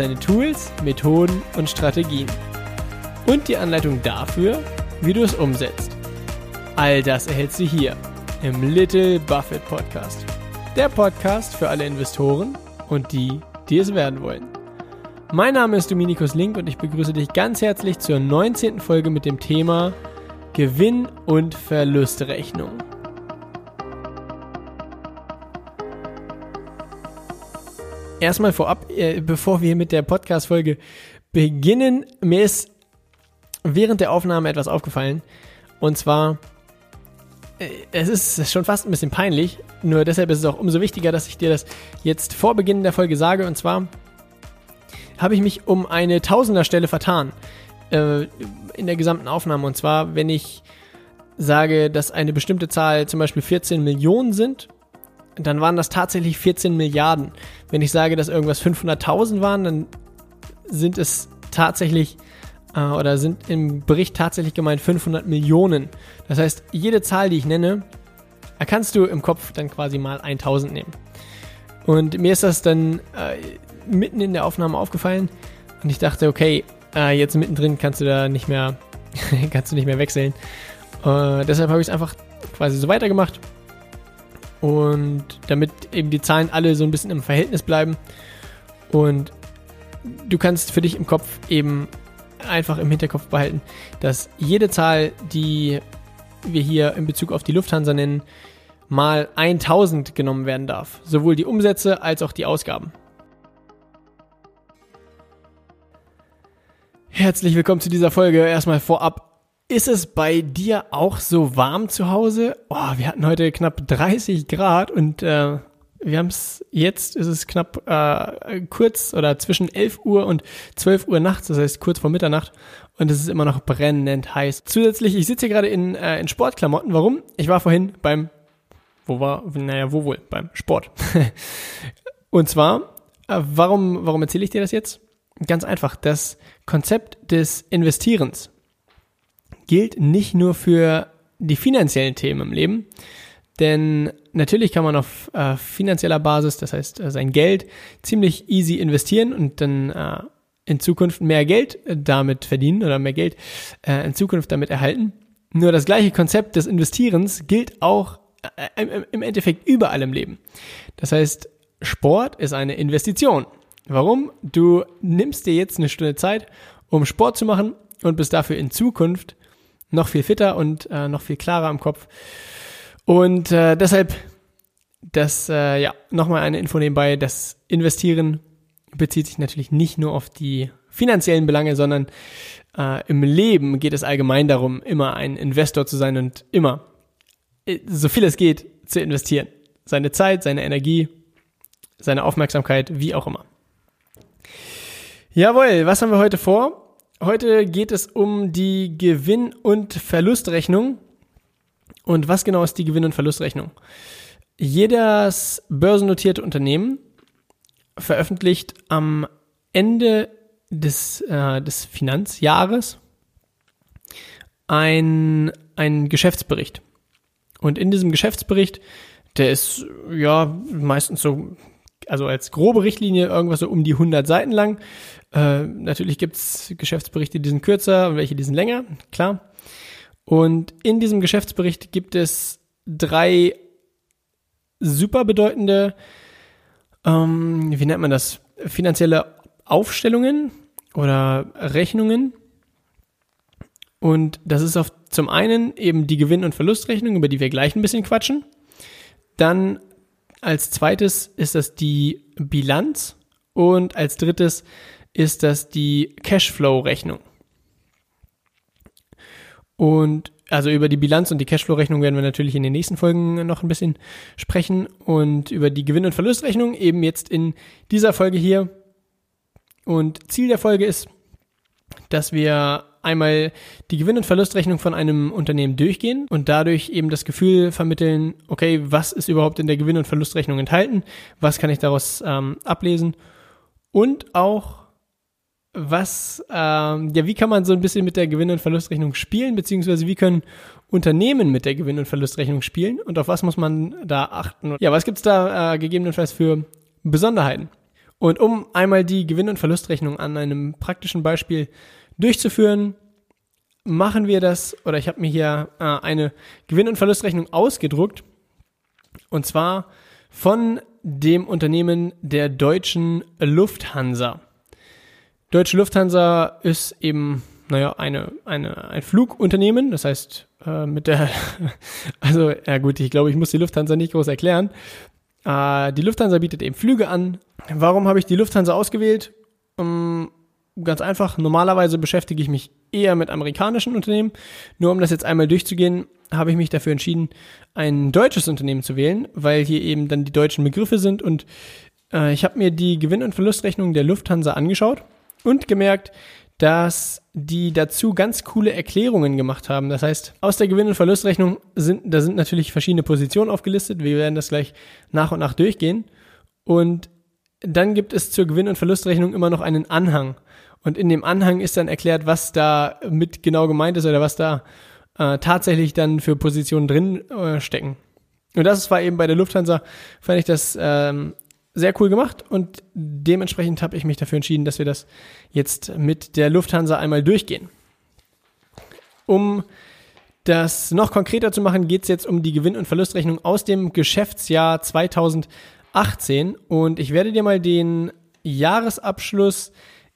seine Tools, Methoden und Strategien. Und die Anleitung dafür, wie du es umsetzt. All das erhältst du hier im Little Buffett Podcast. Der Podcast für alle Investoren und die, die es werden wollen. Mein Name ist Dominikus Link und ich begrüße dich ganz herzlich zur 19. Folge mit dem Thema Gewinn- und Verlustrechnung. Erstmal vorab, äh, bevor wir mit der Podcast-Folge beginnen, mir ist während der Aufnahme etwas aufgefallen. Und zwar, äh, es ist schon fast ein bisschen peinlich, nur deshalb ist es auch umso wichtiger, dass ich dir das jetzt vor Beginn der Folge sage. Und zwar habe ich mich um eine Tausenderstelle vertan äh, in der gesamten Aufnahme. Und zwar, wenn ich sage, dass eine bestimmte Zahl zum Beispiel 14 Millionen sind, dann waren das tatsächlich 14 Milliarden. Wenn ich sage, dass irgendwas 500.000 waren, dann sind es tatsächlich äh, oder sind im Bericht tatsächlich gemeint 500 Millionen. Das heißt, jede Zahl, die ich nenne, kannst du im Kopf dann quasi mal 1000 nehmen. Und mir ist das dann äh, mitten in der Aufnahme aufgefallen und ich dachte, okay, äh, jetzt mittendrin kannst du da nicht mehr, kannst du nicht mehr wechseln. Äh, deshalb habe ich es einfach quasi so weitergemacht und damit eben die Zahlen alle so ein bisschen im Verhältnis bleiben und du kannst für dich im Kopf eben einfach im Hinterkopf behalten, dass jede Zahl, die wir hier in Bezug auf die Lufthansa nennen, mal 1000 genommen werden darf. Sowohl die Umsätze als auch die Ausgaben. Herzlich willkommen zu dieser Folge. Erstmal vorab. Ist es bei dir auch so warm zu Hause? Oh, wir hatten heute knapp 30 Grad und äh, wir haben es jetzt, ist es knapp äh, kurz oder zwischen 11 Uhr und 12 Uhr nachts, das heißt kurz vor Mitternacht und es ist immer noch brennend heiß. Zusätzlich, ich sitze hier gerade in, äh, in Sportklamotten. Warum? Ich war vorhin beim, wo war, naja, wo wohl? Beim Sport. und zwar, äh, warum, warum erzähle ich dir das jetzt? Ganz einfach, das Konzept des Investierens gilt nicht nur für die finanziellen Themen im Leben, denn natürlich kann man auf äh, finanzieller Basis, das heißt äh, sein Geld, ziemlich easy investieren und dann äh, in Zukunft mehr Geld äh, damit verdienen oder mehr Geld äh, in Zukunft damit erhalten. Nur das gleiche Konzept des Investierens gilt auch äh, im, im Endeffekt überall im Leben. Das heißt, Sport ist eine Investition. Warum? Du nimmst dir jetzt eine Stunde Zeit, um Sport zu machen und bist dafür in Zukunft noch viel fitter und äh, noch viel klarer im Kopf und äh, deshalb, das, äh, ja, nochmal eine Info nebenbei, das Investieren bezieht sich natürlich nicht nur auf die finanziellen Belange, sondern äh, im Leben geht es allgemein darum, immer ein Investor zu sein und immer, äh, so viel es geht, zu investieren. Seine Zeit, seine Energie, seine Aufmerksamkeit, wie auch immer. Jawohl, was haben wir heute vor? Heute geht es um die Gewinn- und Verlustrechnung und was genau ist die Gewinn- und Verlustrechnung? Jedes börsennotierte Unternehmen veröffentlicht am Ende des, äh, des Finanzjahres ein, ein Geschäftsbericht. Und in diesem Geschäftsbericht, der ist ja meistens so, also als grobe Richtlinie irgendwas so um die 100 Seiten lang. Äh, natürlich gibt's Geschäftsberichte, die sind kürzer und welche, die sind länger, klar. Und in diesem Geschäftsbericht gibt es drei super bedeutende, ähm, wie nennt man das, finanzielle Aufstellungen oder Rechnungen. Und das ist auf zum einen eben die Gewinn- und Verlustrechnung, über die wir gleich ein bisschen quatschen. Dann als zweites ist das die Bilanz und als drittes ist das die Cashflow-Rechnung. Und also über die Bilanz und die Cashflow-Rechnung werden wir natürlich in den nächsten Folgen noch ein bisschen sprechen und über die Gewinn- und Verlustrechnung eben jetzt in dieser Folge hier. Und Ziel der Folge ist, dass wir einmal die Gewinn- und Verlustrechnung von einem Unternehmen durchgehen und dadurch eben das Gefühl vermitteln, okay, was ist überhaupt in der Gewinn- und Verlustrechnung enthalten, was kann ich daraus ähm, ablesen und auch was, ähm, ja, wie kann man so ein bisschen mit der Gewinn- und Verlustrechnung spielen, beziehungsweise wie können Unternehmen mit der Gewinn- und Verlustrechnung spielen und auf was muss man da achten? Ja, was gibt's da äh, gegebenenfalls für Besonderheiten? Und um einmal die Gewinn- und Verlustrechnung an einem praktischen Beispiel durchzuführen, machen wir das, oder ich habe mir hier äh, eine Gewinn- und Verlustrechnung ausgedruckt, und zwar von dem Unternehmen der deutschen Lufthansa. Deutsche Lufthansa ist eben, naja, eine, eine, ein Flugunternehmen, das heißt, äh, mit der, also, ja gut, ich glaube, ich muss die Lufthansa nicht groß erklären. Äh, die Lufthansa bietet eben Flüge an. Warum habe ich die Lufthansa ausgewählt? Um, ähm, ganz einfach, normalerweise beschäftige ich mich eher mit amerikanischen Unternehmen. Nur um das jetzt einmal durchzugehen, habe ich mich dafür entschieden, ein deutsches Unternehmen zu wählen, weil hier eben dann die deutschen Begriffe sind und äh, ich habe mir die Gewinn- und Verlustrechnung der Lufthansa angeschaut und gemerkt, dass die dazu ganz coole Erklärungen gemacht haben. Das heißt, aus der Gewinn- und Verlustrechnung sind, da sind natürlich verschiedene Positionen aufgelistet. Wir werden das gleich nach und nach durchgehen. Und dann gibt es zur Gewinn- und Verlustrechnung immer noch einen Anhang. Und in dem Anhang ist dann erklärt, was da mit genau gemeint ist oder was da äh, tatsächlich dann für Positionen drin äh, stecken. Und das war eben bei der Lufthansa, fand ich das ähm, sehr cool gemacht und dementsprechend habe ich mich dafür entschieden, dass wir das jetzt mit der Lufthansa einmal durchgehen. Um das noch konkreter zu machen, geht es jetzt um die Gewinn- und Verlustrechnung aus dem Geschäftsjahr 2018 und ich werde dir mal den Jahresabschluss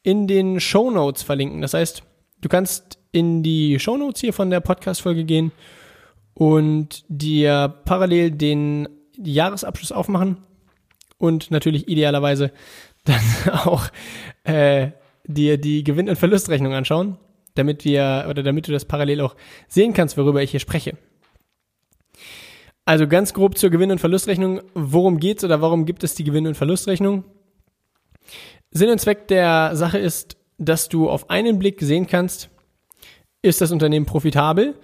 in den Show Notes verlinken. Das heißt, du kannst in die Show Notes hier von der Podcast-Folge gehen und dir parallel den Jahresabschluss aufmachen und natürlich idealerweise dann auch äh, dir die Gewinn- und Verlustrechnung anschauen, damit wir oder damit du das parallel auch sehen kannst, worüber ich hier spreche. Also ganz grob zur Gewinn- und Verlustrechnung. Worum geht's oder warum gibt es die Gewinn- und Verlustrechnung? Sinn und Zweck der Sache ist, dass du auf einen Blick sehen kannst, ist das Unternehmen profitabel?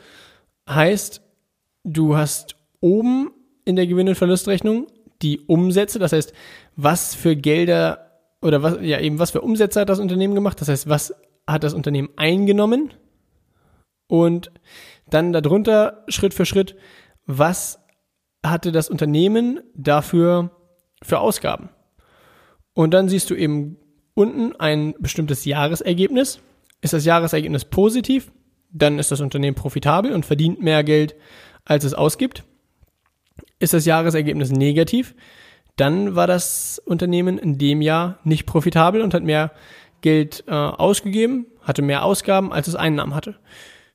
Heißt, du hast oben in der Gewinn- und Verlustrechnung die Umsätze, das heißt, was für Gelder oder was, ja eben, was für Umsätze hat das Unternehmen gemacht, das heißt, was hat das Unternehmen eingenommen und dann darunter Schritt für Schritt, was hatte das Unternehmen dafür für Ausgaben. Und dann siehst du eben unten ein bestimmtes Jahresergebnis. Ist das Jahresergebnis positiv, dann ist das Unternehmen profitabel und verdient mehr Geld, als es ausgibt. Ist das Jahresergebnis negativ, dann war das Unternehmen in dem Jahr nicht profitabel und hat mehr Geld äh, ausgegeben, hatte mehr Ausgaben, als es Einnahmen hatte.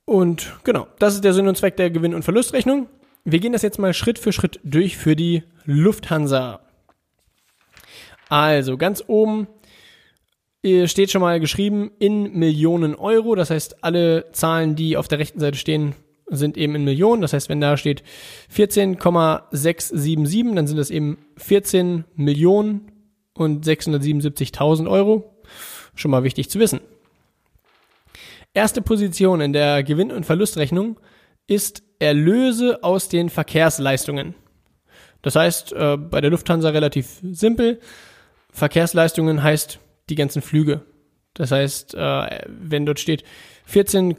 Und genau, das ist der Sinn und Zweck der Gewinn- und Verlustrechnung. Wir gehen das jetzt mal Schritt für Schritt durch für die Lufthansa. Also ganz oben steht schon mal geschrieben in Millionen Euro. Das heißt, alle Zahlen, die auf der rechten Seite stehen, sind eben in Millionen. Das heißt, wenn da steht 14,677, dann sind das eben 14 Millionen und 677.000 Euro. Schon mal wichtig zu wissen. Erste Position in der Gewinn- und Verlustrechnung ist Erlöse aus den Verkehrsleistungen. Das heißt, äh, bei der Lufthansa relativ simpel. Verkehrsleistungen heißt die ganzen Flüge. Das heißt, äh, wenn dort steht 14,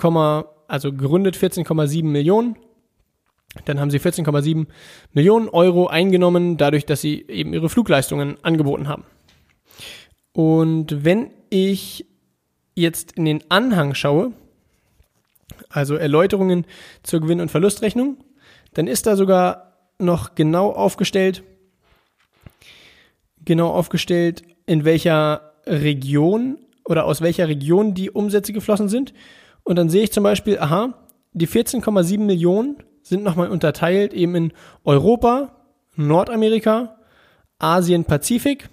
also gerundet 14,7 Millionen. Dann haben sie 14,7 Millionen Euro eingenommen, dadurch, dass sie eben ihre Flugleistungen angeboten haben. Und wenn ich jetzt in den Anhang schaue, also Erläuterungen zur Gewinn- und Verlustrechnung, dann ist da sogar noch genau aufgestellt, genau aufgestellt, in welcher Region oder aus welcher Region die Umsätze geflossen sind und dann sehe ich zum Beispiel, aha, die 14,7 Millionen sind nochmal unterteilt eben in Europa, Nordamerika, Asien, Pazifik,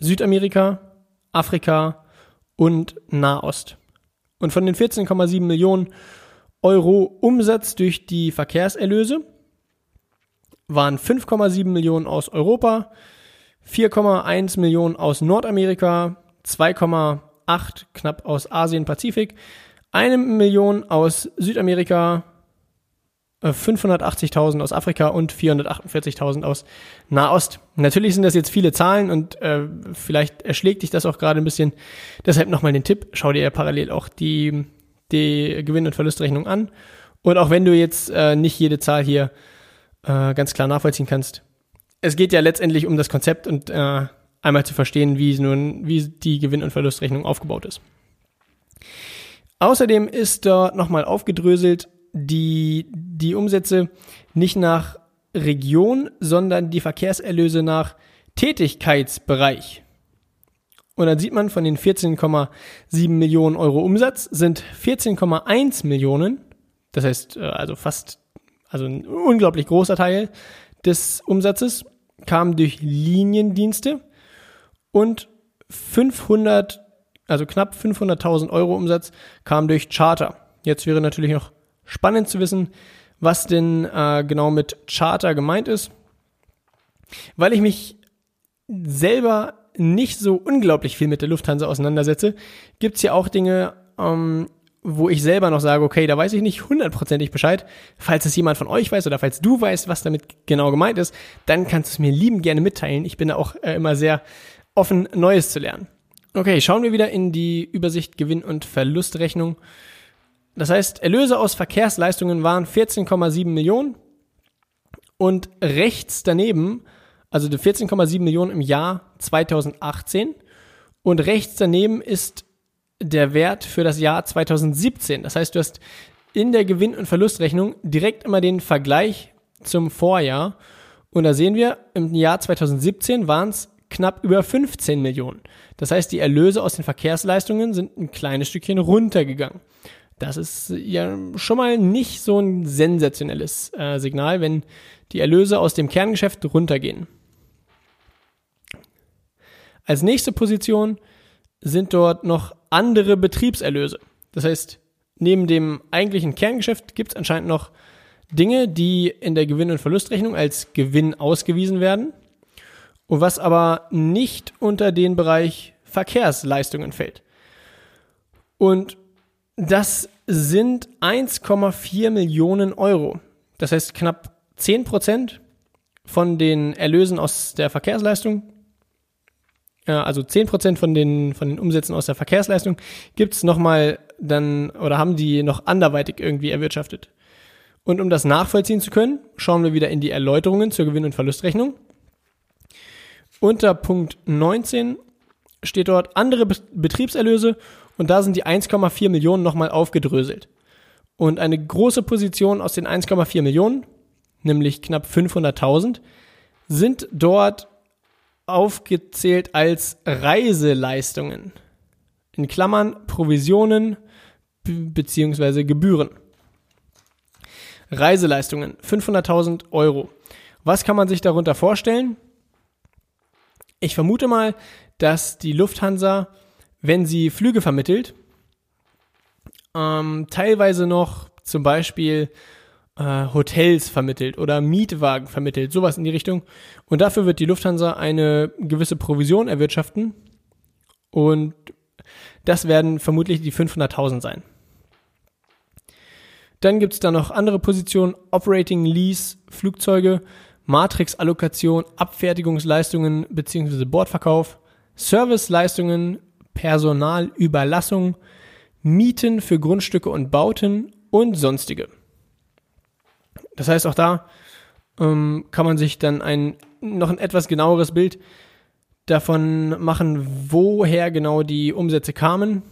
Südamerika, Afrika und Nahost. Und von den 14,7 Millionen Euro Umsatz durch die Verkehrserlöse waren 5,7 Millionen aus Europa, 4,1 Millionen aus Nordamerika, 1,8 knapp aus Asien, Pazifik, eine Million aus Südamerika, 580.000 äh, aus Afrika und 448.000 aus Nahost. Natürlich sind das jetzt viele Zahlen und äh, vielleicht erschlägt dich das auch gerade ein bisschen. Deshalb nochmal den Tipp, schau dir ja parallel auch die, die Gewinn- und Verlustrechnung an. Und auch wenn du jetzt äh, nicht jede Zahl hier äh, ganz klar nachvollziehen kannst, es geht ja letztendlich um das Konzept und äh, einmal zu verstehen, wie nun, wie die Gewinn- und Verlustrechnung aufgebaut ist. Außerdem ist dort nochmal aufgedröselt, die, die Umsätze nicht nach Region, sondern die Verkehrserlöse nach Tätigkeitsbereich. Und dann sieht man, von den 14,7 Millionen Euro Umsatz sind 14,1 Millionen, das heißt äh, also fast, also ein unglaublich großer Teil des Umsatzes, kam durch Liniendienste und 500, also knapp 500.000 Euro Umsatz kam durch Charter. Jetzt wäre natürlich noch spannend zu wissen, was denn äh, genau mit Charter gemeint ist, weil ich mich selber nicht so unglaublich viel mit der Lufthansa auseinandersetze, gibt es ja auch Dinge, ähm, wo ich selber noch sage, okay, da weiß ich nicht hundertprozentig Bescheid. Falls es jemand von euch weiß oder falls du weißt, was damit genau gemeint ist, dann kannst du es mir lieben gerne mitteilen. Ich bin da auch äh, immer sehr offen, Neues zu lernen. Okay, schauen wir wieder in die Übersicht Gewinn- und Verlustrechnung. Das heißt, Erlöse aus Verkehrsleistungen waren 14,7 Millionen und rechts daneben, also die 14,7 Millionen im Jahr 2018 und rechts daneben ist der Wert für das Jahr 2017. Das heißt, du hast in der Gewinn- und Verlustrechnung direkt immer den Vergleich zum Vorjahr. Und da sehen wir, im Jahr 2017 waren es knapp über 15 Millionen. Das heißt, die Erlöse aus den Verkehrsleistungen sind ein kleines Stückchen runtergegangen. Das ist ja schon mal nicht so ein sensationelles äh, Signal, wenn die Erlöse aus dem Kerngeschäft runtergehen. Als nächste Position sind dort noch andere Betriebserlöse. Das heißt, neben dem eigentlichen Kerngeschäft gibt es anscheinend noch Dinge, die in der Gewinn- und Verlustrechnung als Gewinn ausgewiesen werden und was aber nicht unter den Bereich Verkehrsleistungen fällt. Und das sind 1,4 Millionen Euro. Das heißt knapp 10 Prozent von den Erlösen aus der Verkehrsleistung, also 10 Prozent von den, von den Umsätzen aus der Verkehrsleistung gibt's nochmal dann oder haben die noch anderweitig irgendwie erwirtschaftet. Und um das nachvollziehen zu können, schauen wir wieder in die Erläuterungen zur Gewinn- und Verlustrechnung. Unter Punkt 19 steht dort andere Betriebserlöse und da sind die 1,4 Millionen nochmal aufgedröselt. Und eine große Position aus den 1,4 Millionen, nämlich knapp 500.000, sind dort aufgezählt als Reiseleistungen. In Klammern Provisionen bzw. Gebühren. Reiseleistungen, 500.000 Euro. Was kann man sich darunter vorstellen? Ich vermute mal, dass die Lufthansa wenn sie Flüge vermittelt, ähm, teilweise noch zum Beispiel äh, Hotels vermittelt oder Mietwagen vermittelt, sowas in die Richtung. Und dafür wird die Lufthansa eine gewisse Provision erwirtschaften. Und das werden vermutlich die 500.000 sein. Dann gibt es da noch andere Positionen, Operating Lease, Flugzeuge, Matrix-Allokation, Abfertigungsleistungen bzw. Bordverkauf, Serviceleistungen, Personalüberlassung, Mieten für Grundstücke und Bauten und sonstige. Das heißt, auch da ähm, kann man sich dann ein noch ein etwas genaueres Bild davon machen, woher genau die Umsätze kamen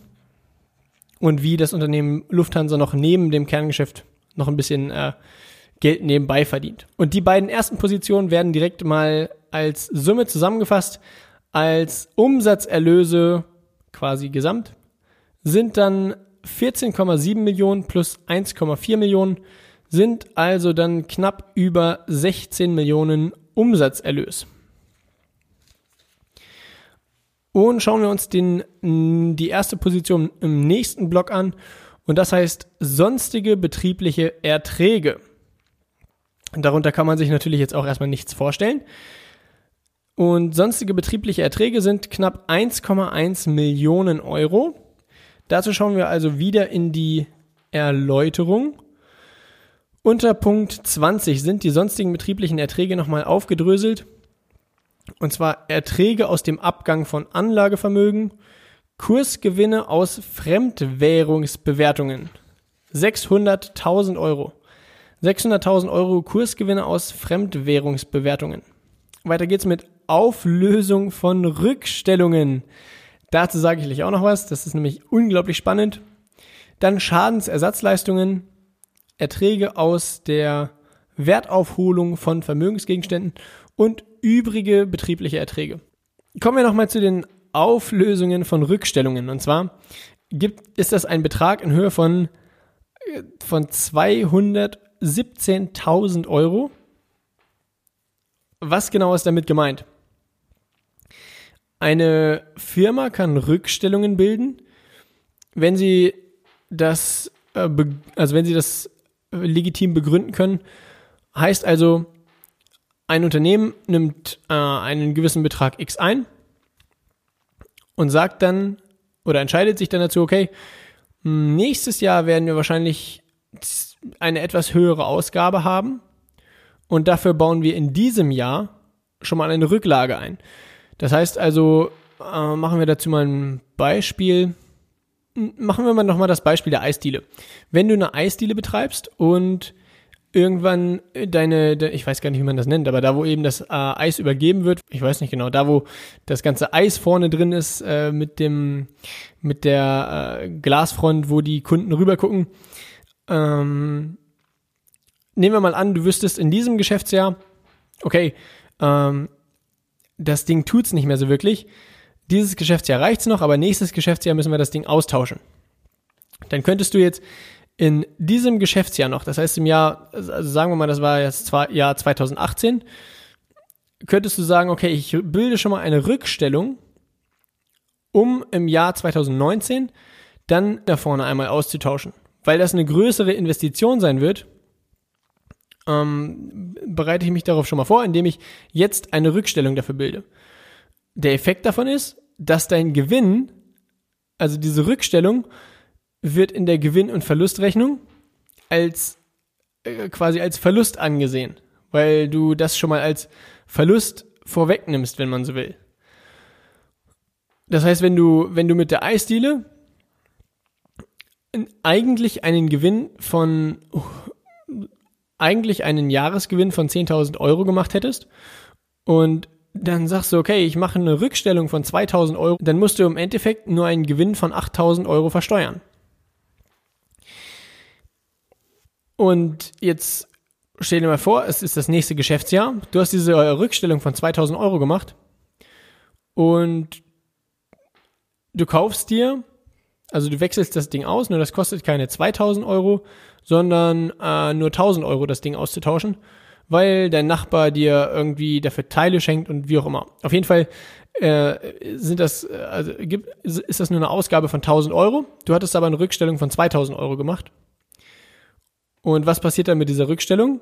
und wie das Unternehmen Lufthansa noch neben dem Kerngeschäft noch ein bisschen äh, Geld nebenbei verdient. Und die beiden ersten Positionen werden direkt mal als Summe zusammengefasst, als Umsatzerlöse quasi gesamt, sind dann 14,7 Millionen plus 1,4 Millionen, sind also dann knapp über 16 Millionen Umsatzerlös. Und schauen wir uns den, die erste Position im nächsten Block an. Und das heißt sonstige betriebliche Erträge. darunter kann man sich natürlich jetzt auch erstmal nichts vorstellen. Und sonstige betriebliche Erträge sind knapp 1,1 Millionen Euro. Dazu schauen wir also wieder in die Erläuterung. Unter Punkt 20 sind die sonstigen betrieblichen Erträge nochmal aufgedröselt. Und zwar Erträge aus dem Abgang von Anlagevermögen, Kursgewinne aus Fremdwährungsbewertungen. 600.000 Euro. 600.000 Euro Kursgewinne aus Fremdwährungsbewertungen. Weiter geht's mit Auflösung von Rückstellungen. Dazu sage ich gleich auch noch was. Das ist nämlich unglaublich spannend. Dann Schadensersatzleistungen, Erträge aus der Wertaufholung von Vermögensgegenständen und übrige betriebliche Erträge. Kommen wir nochmal zu den Auflösungen von Rückstellungen. Und zwar gibt, ist das ein Betrag in Höhe von, von 217.000 Euro. Was genau ist damit gemeint? Eine Firma kann Rückstellungen bilden, wenn sie das, äh, also wenn sie das legitim begründen können. Heißt also, ein Unternehmen nimmt äh, einen gewissen Betrag X ein und sagt dann oder entscheidet sich dann dazu, okay, nächstes Jahr werden wir wahrscheinlich eine etwas höhere Ausgabe haben und dafür bauen wir in diesem Jahr schon mal eine Rücklage ein. Das heißt also, äh, machen wir dazu mal ein Beispiel. Machen wir mal nochmal das Beispiel der Eisdiele. Wenn du eine Eisdiele betreibst und irgendwann deine, ich weiß gar nicht, wie man das nennt, aber da, wo eben das äh, Eis übergeben wird, ich weiß nicht genau, da, wo das ganze Eis vorne drin ist, äh, mit dem, mit der äh, Glasfront, wo die Kunden rüber gucken. Ähm, nehmen wir mal an, du wüsstest in diesem Geschäftsjahr, okay, ähm, das Ding tut's nicht mehr so wirklich. Dieses Geschäftsjahr reicht's noch, aber nächstes Geschäftsjahr müssen wir das Ding austauschen. Dann könntest du jetzt in diesem Geschäftsjahr noch, das heißt im Jahr, also sagen wir mal, das war jetzt zwar Jahr 2018, könntest du sagen, okay, ich bilde schon mal eine Rückstellung, um im Jahr 2019 dann da vorne einmal auszutauschen. Weil das eine größere Investition sein wird, ähm, bereite ich mich darauf schon mal vor, indem ich jetzt eine Rückstellung dafür bilde. Der Effekt davon ist, dass dein Gewinn, also diese Rückstellung, wird in der Gewinn- und Verlustrechnung als äh, quasi als Verlust angesehen, weil du das schon mal als Verlust vorwegnimmst, wenn man so will. Das heißt, wenn du, wenn du mit der Eisdiele eigentlich einen Gewinn von, eigentlich einen Jahresgewinn von 10.000 Euro gemacht hättest und dann sagst du, okay, ich mache eine Rückstellung von 2.000 Euro, dann musst du im Endeffekt nur einen Gewinn von 8.000 Euro versteuern. Und jetzt stell dir mal vor, es ist das nächste Geschäftsjahr. Du hast diese Rückstellung von 2000 Euro gemacht und du kaufst dir, also du wechselst das Ding aus, nur das kostet keine 2000 Euro, sondern äh, nur 1000 Euro das Ding auszutauschen, weil dein Nachbar dir irgendwie dafür Teile schenkt und wie auch immer. Auf jeden Fall äh, sind das, äh, also gibt, ist das nur eine Ausgabe von 1000 Euro. Du hattest aber eine Rückstellung von 2000 Euro gemacht und was passiert dann mit dieser Rückstellung?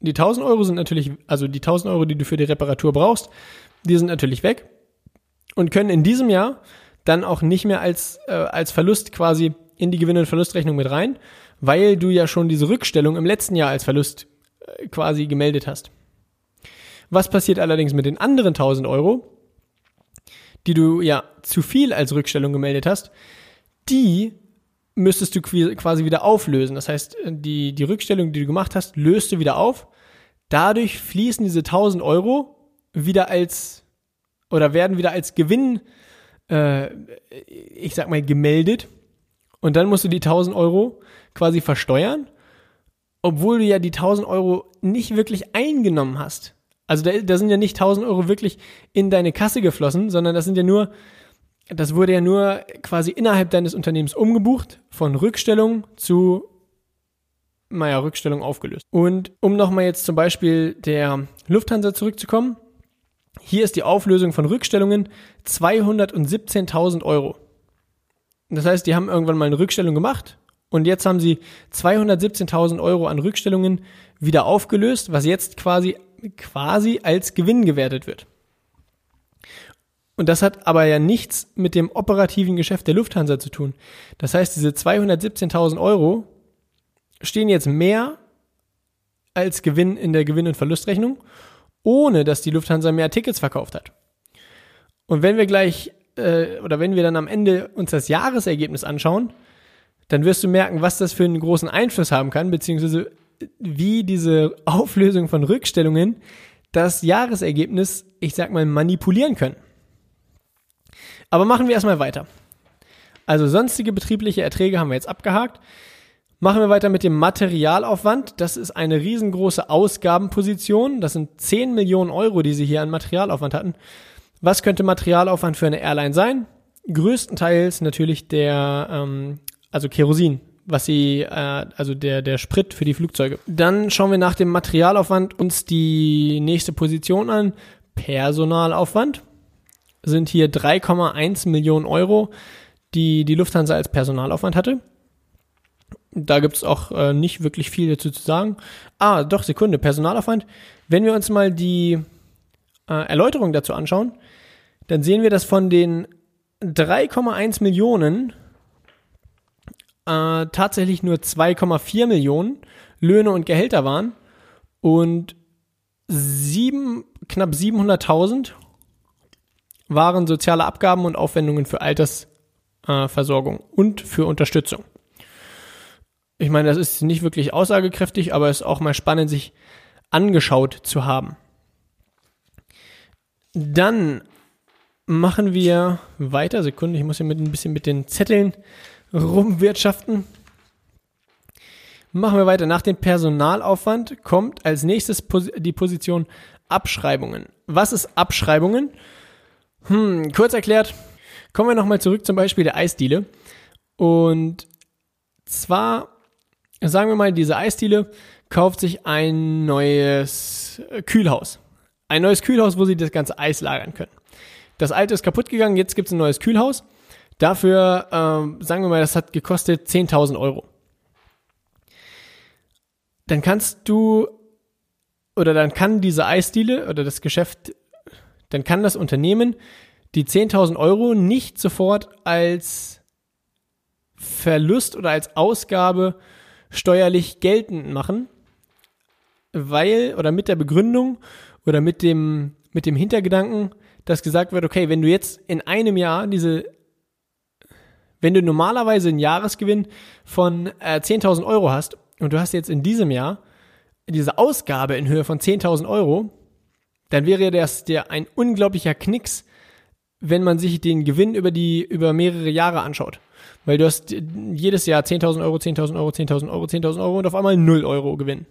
Die 1000 Euro sind natürlich, also die 1000 Euro, die du für die Reparatur brauchst, die sind natürlich weg und können in diesem Jahr dann auch nicht mehr als, äh, als Verlust quasi in die Gewinn- und Verlustrechnung mit rein, weil du ja schon diese Rückstellung im letzten Jahr als Verlust äh, quasi gemeldet hast. Was passiert allerdings mit den anderen 1000 Euro, die du ja zu viel als Rückstellung gemeldet hast? Die müsstest du quasi wieder auflösen. Das heißt, die, die Rückstellung, die du gemacht hast, löst du wieder auf. Dadurch fließen diese 1000 Euro wieder als oder werden wieder als Gewinn, äh, ich sag mal, gemeldet. Und dann musst du die 1000 Euro quasi versteuern, obwohl du ja die 1000 Euro nicht wirklich eingenommen hast. Also da, da sind ja nicht 1000 Euro wirklich in deine Kasse geflossen, sondern das sind ja nur das wurde ja nur quasi innerhalb deines Unternehmens umgebucht, von Rückstellung zu, naja, Rückstellung aufgelöst. Und um nochmal jetzt zum Beispiel der Lufthansa zurückzukommen, hier ist die Auflösung von Rückstellungen 217.000 Euro. Das heißt, die haben irgendwann mal eine Rückstellung gemacht und jetzt haben sie 217.000 Euro an Rückstellungen wieder aufgelöst, was jetzt quasi quasi als Gewinn gewertet wird. Und das hat aber ja nichts mit dem operativen Geschäft der Lufthansa zu tun. Das heißt, diese 217.000 Euro stehen jetzt mehr als Gewinn in der Gewinn- und Verlustrechnung, ohne dass die Lufthansa mehr Tickets verkauft hat. Und wenn wir gleich äh, oder wenn wir dann am Ende uns das Jahresergebnis anschauen, dann wirst du merken, was das für einen großen Einfluss haben kann, beziehungsweise wie diese Auflösung von Rückstellungen das Jahresergebnis, ich sag mal, manipulieren können. Aber machen wir erstmal weiter. Also sonstige betriebliche Erträge haben wir jetzt abgehakt. Machen wir weiter mit dem Materialaufwand. Das ist eine riesengroße Ausgabenposition. Das sind 10 Millionen Euro, die sie hier an Materialaufwand hatten. Was könnte Materialaufwand für eine Airline sein? Größtenteils natürlich der, ähm, also Kerosin, was sie, äh, also der, der Sprit für die Flugzeuge. Dann schauen wir nach dem Materialaufwand uns die nächste Position an. Personalaufwand sind hier 3,1 Millionen Euro, die die Lufthansa als Personalaufwand hatte. Da gibt's auch äh, nicht wirklich viel dazu zu sagen. Ah, doch, Sekunde, Personalaufwand. Wenn wir uns mal die äh, Erläuterung dazu anschauen, dann sehen wir, dass von den 3,1 Millionen äh, tatsächlich nur 2,4 Millionen Löhne und Gehälter waren und sieben, knapp 700.000 waren soziale Abgaben und Aufwendungen für Altersversorgung äh, und für Unterstützung. Ich meine, das ist nicht wirklich aussagekräftig, aber es ist auch mal spannend, sich angeschaut zu haben. Dann machen wir weiter. Sekunde, ich muss hier mit ein bisschen mit den Zetteln rumwirtschaften. Machen wir weiter. Nach dem Personalaufwand kommt als nächstes die Position Abschreibungen. Was ist Abschreibungen? Hm, kurz erklärt, kommen wir nochmal zurück zum Beispiel der Eisdiele. Und zwar, sagen wir mal, diese Eisdiele kauft sich ein neues Kühlhaus. Ein neues Kühlhaus, wo sie das ganze Eis lagern können. Das alte ist kaputt gegangen, jetzt gibt es ein neues Kühlhaus. Dafür, ähm, sagen wir mal, das hat gekostet 10.000 Euro. Dann kannst du, oder dann kann diese Eisdiele oder das Geschäft, dann kann das Unternehmen die 10.000 Euro nicht sofort als Verlust oder als Ausgabe steuerlich geltend machen, weil oder mit der Begründung oder mit dem mit dem Hintergedanken, dass gesagt wird, okay, wenn du jetzt in einem Jahr diese, wenn du normalerweise einen Jahresgewinn von äh, 10.000 Euro hast und du hast jetzt in diesem Jahr diese Ausgabe in Höhe von 10.000 Euro, dann wäre das der ein unglaublicher Knicks, wenn man sich den Gewinn über die über mehrere Jahre anschaut. Weil du hast jedes Jahr 10.000 Euro, 10.000 Euro, 10.000 Euro, 10.000 Euro und auf einmal 0 Euro Gewinn.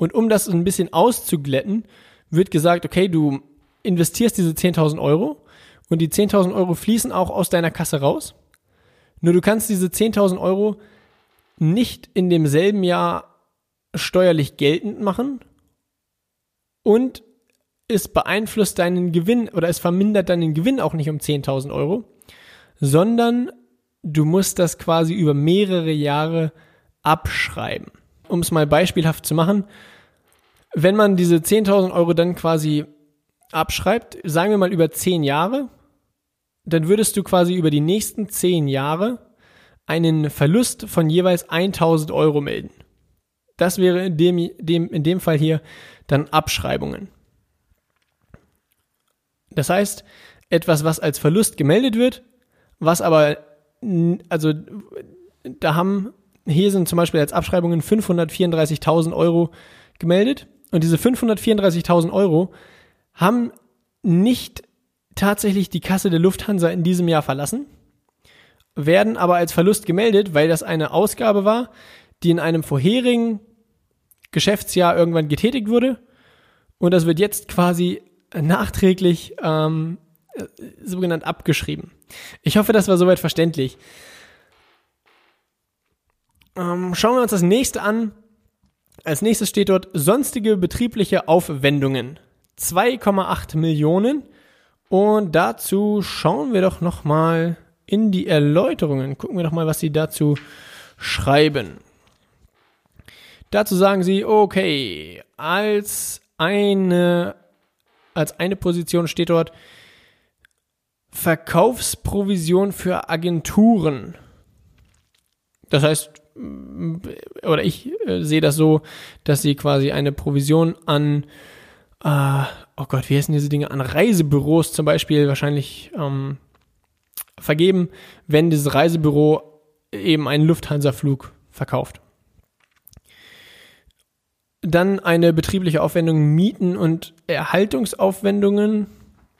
Und um das ein bisschen auszuglätten, wird gesagt, okay, du investierst diese 10.000 Euro und die 10.000 Euro fließen auch aus deiner Kasse raus. Nur du kannst diese 10.000 Euro nicht in demselben Jahr steuerlich geltend machen und es beeinflusst deinen Gewinn oder es vermindert deinen Gewinn auch nicht um 10.000 Euro, sondern du musst das quasi über mehrere Jahre abschreiben. Um es mal beispielhaft zu machen, wenn man diese 10.000 Euro dann quasi abschreibt, sagen wir mal über zehn Jahre, dann würdest du quasi über die nächsten zehn Jahre einen Verlust von jeweils 1000 Euro melden. Das wäre in dem, dem, in dem Fall hier dann Abschreibungen. Das heißt, etwas, was als Verlust gemeldet wird, was aber, also da haben, hier sind zum Beispiel als Abschreibungen 534.000 Euro gemeldet und diese 534.000 Euro haben nicht tatsächlich die Kasse der Lufthansa in diesem Jahr verlassen, werden aber als Verlust gemeldet, weil das eine Ausgabe war, die in einem vorherigen Geschäftsjahr irgendwann getätigt wurde. Und das wird jetzt quasi nachträglich ähm, sogenannt abgeschrieben. Ich hoffe, das war soweit verständlich. Ähm, schauen wir uns das nächste an. Als nächstes steht dort sonstige betriebliche Aufwendungen. 2,8 Millionen. Und dazu schauen wir doch nochmal in die Erläuterungen. Gucken wir doch mal, was sie dazu schreiben. Dazu sagen sie, okay, als eine, als eine Position steht dort Verkaufsprovision für Agenturen. Das heißt, oder ich äh, sehe das so, dass sie quasi eine Provision an, äh, oh Gott, wie heißen diese Dinge, an Reisebüros zum Beispiel wahrscheinlich ähm, vergeben, wenn dieses Reisebüro eben einen Lufthansa-Flug verkauft. Dann eine betriebliche Aufwendung Mieten und Erhaltungsaufwendungen.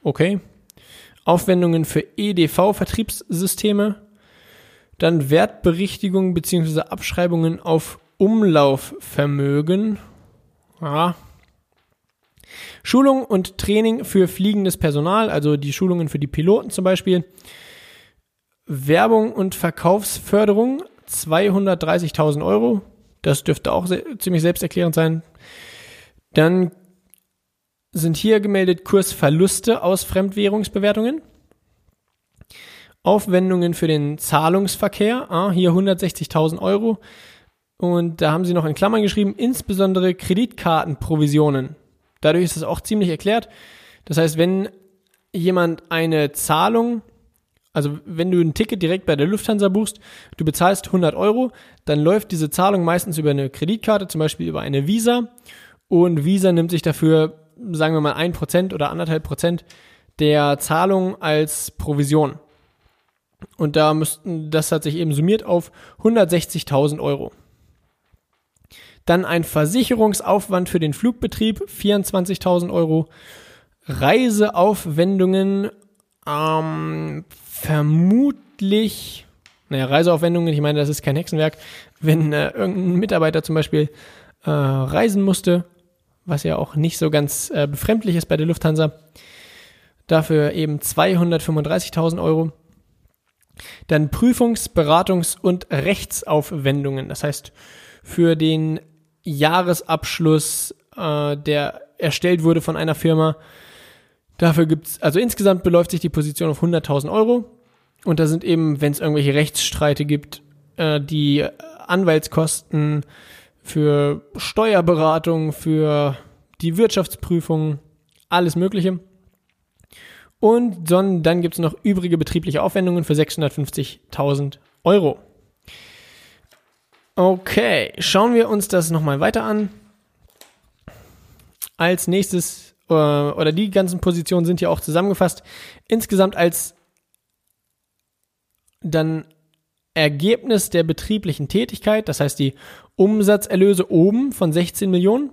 Okay. Aufwendungen für EDV-Vertriebssysteme. Dann Wertberichtigungen bzw. Abschreibungen auf Umlaufvermögen. Ja. Schulung und Training für fliegendes Personal, also die Schulungen für die Piloten zum Beispiel. Werbung und Verkaufsförderung 230.000 Euro. Das dürfte auch sehr, ziemlich selbsterklärend sein. Dann sind hier gemeldet Kursverluste aus Fremdwährungsbewertungen. Aufwendungen für den Zahlungsverkehr, ah, hier 160.000 Euro. Und da haben sie noch in Klammern geschrieben, insbesondere Kreditkartenprovisionen. Dadurch ist es auch ziemlich erklärt. Das heißt, wenn jemand eine Zahlung also wenn du ein Ticket direkt bei der Lufthansa buchst, du bezahlst 100 Euro, dann läuft diese Zahlung meistens über eine Kreditkarte, zum Beispiel über eine Visa. Und Visa nimmt sich dafür, sagen wir mal, 1% oder 1,5% der Zahlung als Provision. Und da müssten, das hat sich eben summiert auf 160.000 Euro. Dann ein Versicherungsaufwand für den Flugbetrieb, 24.000 Euro. Reiseaufwendungen ähm, vermutlich, naja, Reiseaufwendungen, ich meine, das ist kein Hexenwerk, wenn äh, irgendein Mitarbeiter zum Beispiel äh, reisen musste, was ja auch nicht so ganz äh, befremdlich ist bei der Lufthansa, dafür eben 235.000 Euro. Dann Prüfungs-, Beratungs- und Rechtsaufwendungen, das heißt für den Jahresabschluss, äh, der erstellt wurde von einer Firma, Dafür gibt's, also insgesamt beläuft sich die Position auf 100.000 Euro. Und da sind eben, wenn es irgendwelche Rechtsstreite gibt, äh, die Anwaltskosten für Steuerberatung, für die Wirtschaftsprüfung, alles Mögliche. Und dann, gibt es noch übrige betriebliche Aufwendungen für 650.000 Euro. Okay, schauen wir uns das nochmal weiter an. Als nächstes äh, oder die ganzen Positionen sind hier auch zusammengefasst. Insgesamt als dann Ergebnis der betrieblichen Tätigkeit, das heißt die Umsatzerlöse oben von 16 Millionen,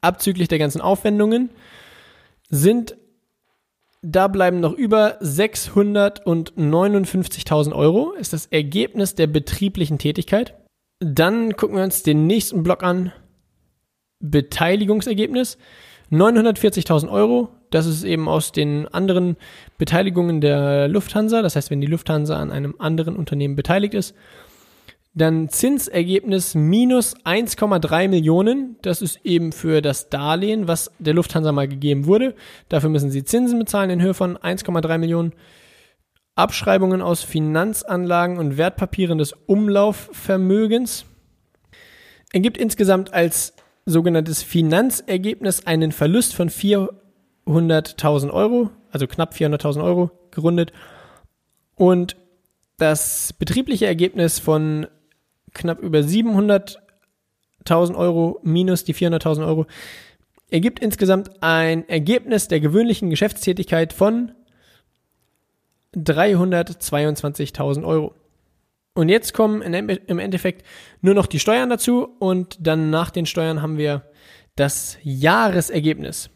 abzüglich der ganzen Aufwendungen, sind, da bleiben noch über 659.000 Euro, ist das Ergebnis der betrieblichen Tätigkeit. Dann gucken wir uns den nächsten Block an. Beteiligungsergebnis. 940.000 Euro, das ist eben aus den anderen Beteiligungen der Lufthansa, das heißt, wenn die Lufthansa an einem anderen Unternehmen beteiligt ist. Dann Zinsergebnis minus 1,3 Millionen. Das ist eben für das Darlehen, was der Lufthansa mal gegeben wurde. Dafür müssen sie Zinsen bezahlen in Höhe von 1,3 Millionen. Abschreibungen aus Finanzanlagen und Wertpapieren des Umlaufvermögens. Ergibt insgesamt als sogenanntes Finanzergebnis einen Verlust von 400.000 Euro, also knapp 400.000 Euro gerundet. Und das betriebliche Ergebnis von knapp über 700.000 Euro minus die 400.000 Euro ergibt insgesamt ein Ergebnis der gewöhnlichen Geschäftstätigkeit von 322.000 Euro. Und jetzt kommen im Endeffekt nur noch die Steuern dazu und dann nach den Steuern haben wir das Jahresergebnis.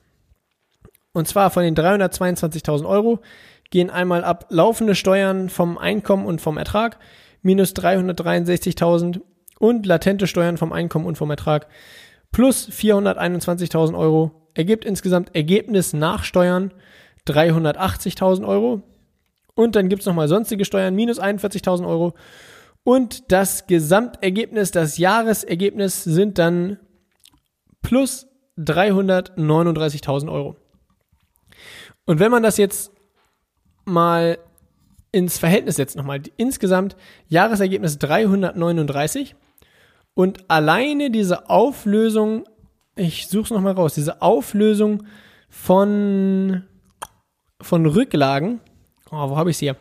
Und zwar von den 322.000 Euro gehen einmal ab laufende Steuern vom Einkommen und vom Ertrag minus 363.000 und latente Steuern vom Einkommen und vom Ertrag plus 421.000 Euro ergibt insgesamt Ergebnis nach Steuern 380.000 Euro. Und dann gibt es nochmal sonstige Steuern minus 41.000 Euro und das Gesamtergebnis, das Jahresergebnis sind dann plus 339.000 Euro. Und wenn man das jetzt mal ins Verhältnis setzt, nochmal insgesamt Jahresergebnis 339 Und alleine diese Auflösung, ich suche es nochmal raus, diese Auflösung von, von Rücklagen, oh, wo habe ich es hier?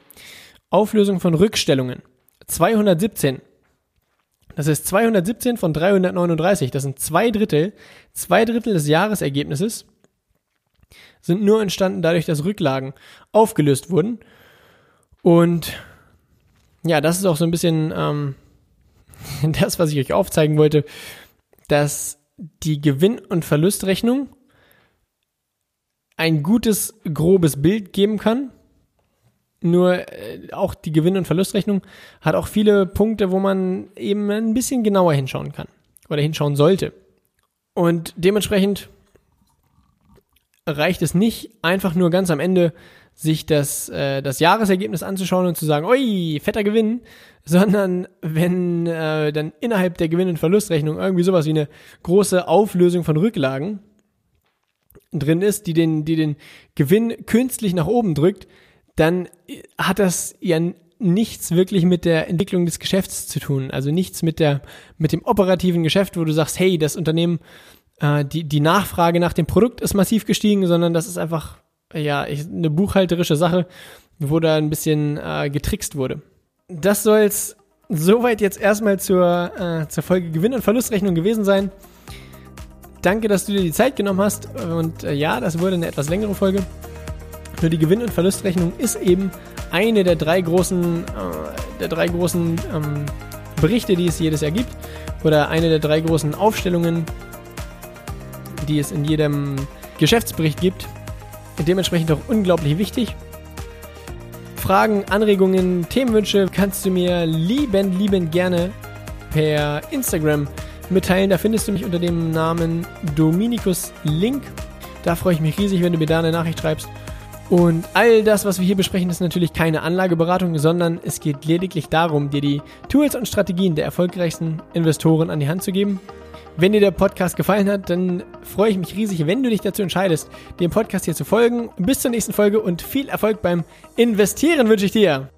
Auflösung von Rückstellungen. 217. Das ist 217 von 339. Das sind zwei Drittel. Zwei Drittel des Jahresergebnisses sind nur entstanden dadurch, dass Rücklagen aufgelöst wurden. Und ja, das ist auch so ein bisschen ähm, das, was ich euch aufzeigen wollte, dass die Gewinn- und Verlustrechnung ein gutes, grobes Bild geben kann. Nur äh, auch die Gewinn- und Verlustrechnung hat auch viele Punkte, wo man eben ein bisschen genauer hinschauen kann oder hinschauen sollte. Und dementsprechend reicht es nicht einfach nur ganz am Ende sich das, äh, das Jahresergebnis anzuschauen und zu sagen, ui, fetter Gewinn, sondern wenn äh, dann innerhalb der Gewinn- und Verlustrechnung irgendwie sowas wie eine große Auflösung von Rücklagen drin ist, die den, die den Gewinn künstlich nach oben drückt, dann hat das ja nichts wirklich mit der Entwicklung des Geschäfts zu tun. Also nichts mit der, mit dem operativen Geschäft, wo du sagst, hey, das Unternehmen, äh, die, die Nachfrage nach dem Produkt ist massiv gestiegen, sondern das ist einfach, ja, eine buchhalterische Sache, wo da ein bisschen äh, getrickst wurde. Das soll es soweit jetzt erstmal zur, äh, zur Folge Gewinn- und Verlustrechnung gewesen sein. Danke, dass du dir die Zeit genommen hast. Und äh, ja, das wurde eine etwas längere Folge. Nur die Gewinn- und Verlustrechnung ist eben eine der drei großen, äh, der drei großen ähm, Berichte, die es jedes Jahr gibt. Oder eine der drei großen Aufstellungen, die es in jedem Geschäftsbericht gibt. Dementsprechend auch unglaublich wichtig. Fragen, Anregungen, Themenwünsche kannst du mir liebend, liebend gerne per Instagram mitteilen. Da findest du mich unter dem Namen Dominikus Link. Da freue ich mich riesig, wenn du mir da eine Nachricht schreibst. Und all das, was wir hier besprechen, ist natürlich keine Anlageberatung, sondern es geht lediglich darum, dir die Tools und Strategien der erfolgreichsten Investoren an die Hand zu geben. Wenn dir der Podcast gefallen hat, dann freue ich mich riesig, wenn du dich dazu entscheidest, dem Podcast hier zu folgen. Bis zur nächsten Folge und viel Erfolg beim Investieren wünsche ich dir.